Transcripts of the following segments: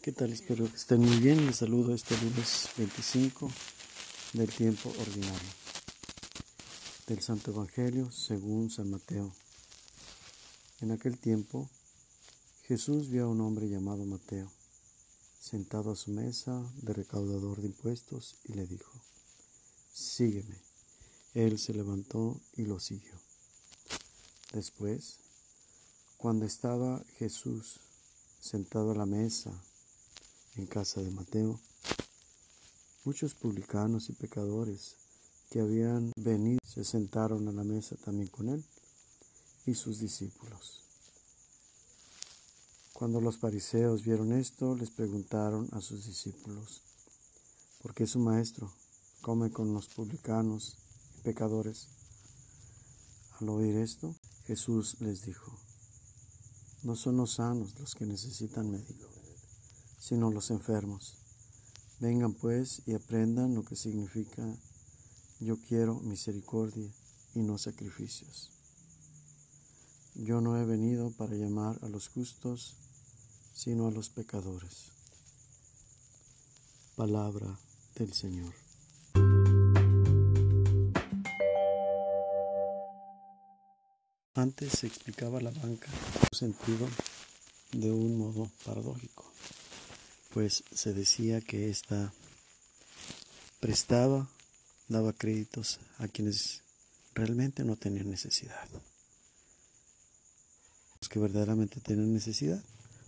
¿Qué tal? Espero que estén muy bien. Les saludo este lunes 25 del tiempo ordinario del Santo Evangelio según San Mateo. En aquel tiempo Jesús vio a un hombre llamado Mateo sentado a su mesa de recaudador de impuestos y le dijo, Sígueme. Él se levantó y lo siguió. Después, cuando estaba Jesús sentado a la mesa en casa de Mateo, muchos publicanos y pecadores que habían venido se sentaron a la mesa también con él y sus discípulos. Cuando los fariseos vieron esto, les preguntaron a sus discípulos, ¿por qué su maestro come con los publicanos y pecadores? Al oír esto, Jesús les dijo, no son los sanos los que necesitan médico sino los enfermos. Vengan pues y aprendan lo que significa yo quiero misericordia y no sacrificios. Yo no he venido para llamar a los justos, sino a los pecadores. Palabra del Señor. Antes se explicaba la banca en su sentido de un modo paradójico pues se decía que ésta prestaba, daba créditos a quienes realmente no tenían necesidad. Los que verdaderamente tenían necesidad,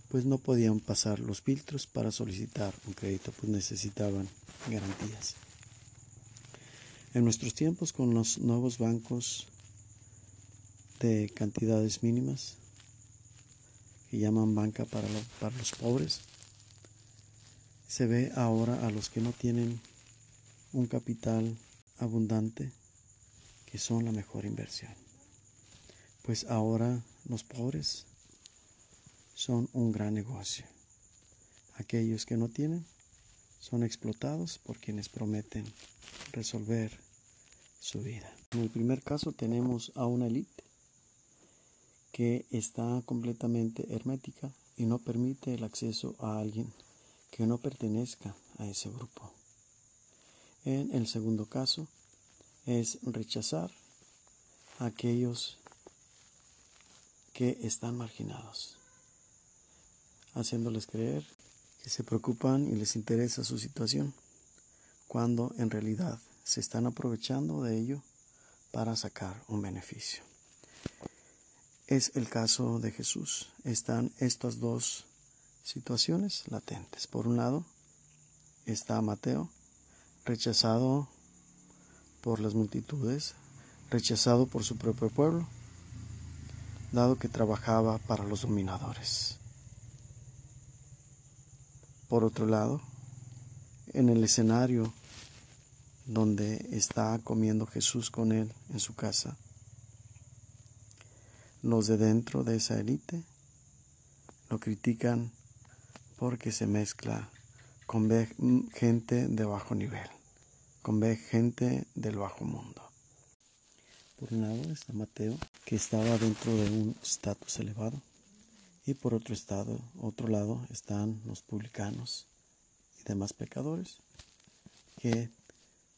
pues no podían pasar los filtros para solicitar un crédito, pues necesitaban garantías. En nuestros tiempos, con los nuevos bancos de cantidades mínimas, que llaman banca para, para los pobres, se ve ahora a los que no tienen un capital abundante que son la mejor inversión. Pues ahora los pobres son un gran negocio. Aquellos que no tienen son explotados por quienes prometen resolver su vida. En el primer caso tenemos a una élite que está completamente hermética y no permite el acceso a alguien que no pertenezca a ese grupo. En el segundo caso es rechazar a aquellos que están marginados, haciéndoles creer que se preocupan y les interesa su situación, cuando en realidad se están aprovechando de ello para sacar un beneficio. Es el caso de Jesús. Están estos dos situaciones latentes. Por un lado está Mateo, rechazado por las multitudes, rechazado por su propio pueblo, dado que trabajaba para los dominadores. Por otro lado, en el escenario donde está comiendo Jesús con él en su casa, los de dentro de esa élite lo critican porque se mezcla con gente de bajo nivel, con gente del bajo mundo. Por un lado está Mateo, que estaba dentro de un estatus elevado, y por otro, otro lado están los publicanos y demás pecadores, que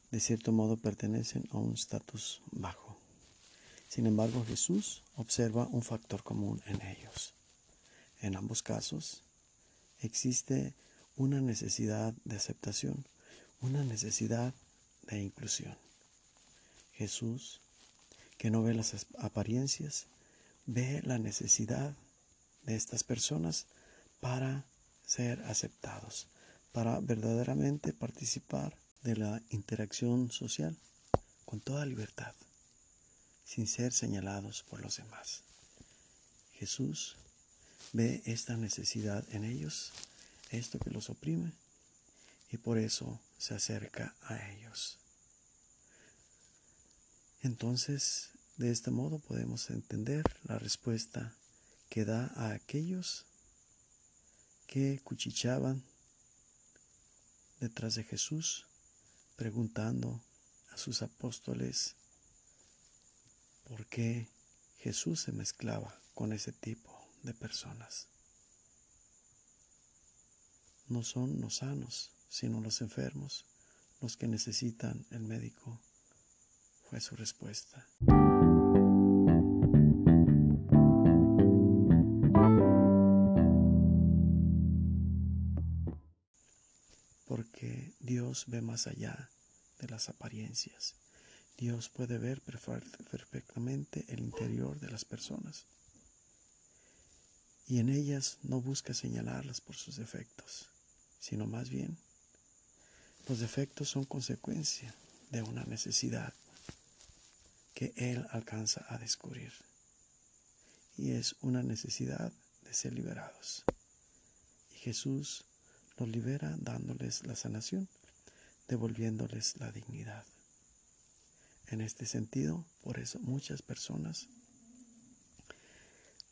de cierto modo pertenecen a un estatus bajo. Sin embargo, Jesús observa un factor común en ellos. En ambos casos, existe una necesidad de aceptación, una necesidad de inclusión. Jesús, que no ve las apariencias, ve la necesidad de estas personas para ser aceptados, para verdaderamente participar de la interacción social con toda libertad, sin ser señalados por los demás. Jesús ve esta necesidad en ellos, esto que los oprime, y por eso se acerca a ellos. Entonces, de este modo podemos entender la respuesta que da a aquellos que cuchichaban detrás de Jesús, preguntando a sus apóstoles por qué Jesús se mezclaba con ese tipo de personas. no son los sanos, sino los enfermos, los que necesitan el médico, fue su respuesta. Porque Dios ve más allá de las apariencias. Dios puede ver perfectamente el interior de las personas y en ellas no busca señalarlas por sus defectos, sino más bien los defectos son consecuencia de una necesidad que Él alcanza a descubrir. Y es una necesidad de ser liberados. Y Jesús los libera dándoles la sanación, devolviéndoles la dignidad. En este sentido, por eso muchas personas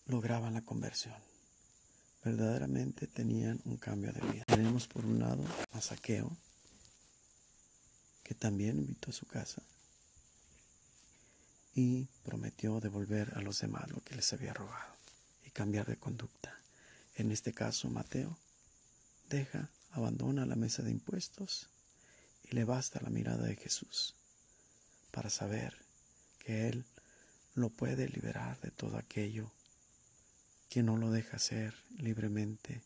lograban la conversión. Verdaderamente tenían un cambio de vida. Tenemos por un lado a Saqueo, que también invitó a su casa y prometió devolver a los demás lo que les había robado y cambiar de conducta. En este caso, Mateo deja, abandona la mesa de impuestos y le basta la mirada de Jesús para saber que Él lo puede liberar de todo aquello que no lo deja ser libremente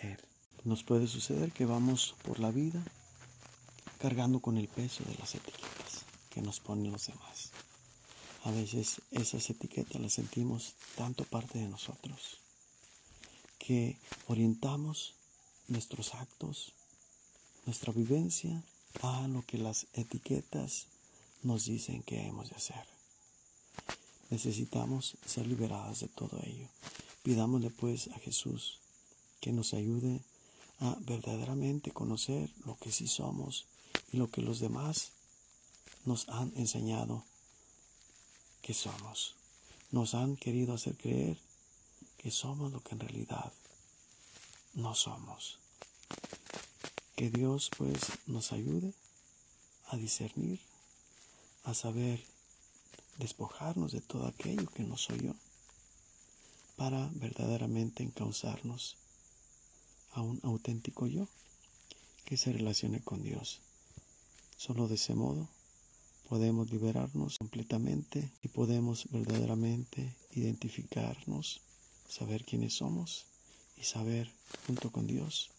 Él. Nos puede suceder que vamos por la vida cargando con el peso de las etiquetas que nos ponen los demás. A veces esas etiquetas las sentimos tanto parte de nosotros que orientamos nuestros actos, nuestra vivencia a lo que las etiquetas nos dicen que hemos de hacer. Necesitamos ser liberadas de todo ello Pidámosle pues a Jesús que nos ayude a verdaderamente conocer lo que sí somos y lo que los demás nos han enseñado que somos. Nos han querido hacer creer que somos lo que en realidad no somos. Que Dios pues nos ayude a discernir, a saber despojarnos de todo aquello que no soy yo para verdaderamente encauzarnos a un auténtico yo que se relacione con Dios. Solo de ese modo podemos liberarnos completamente y podemos verdaderamente identificarnos, saber quiénes somos y saber junto con Dios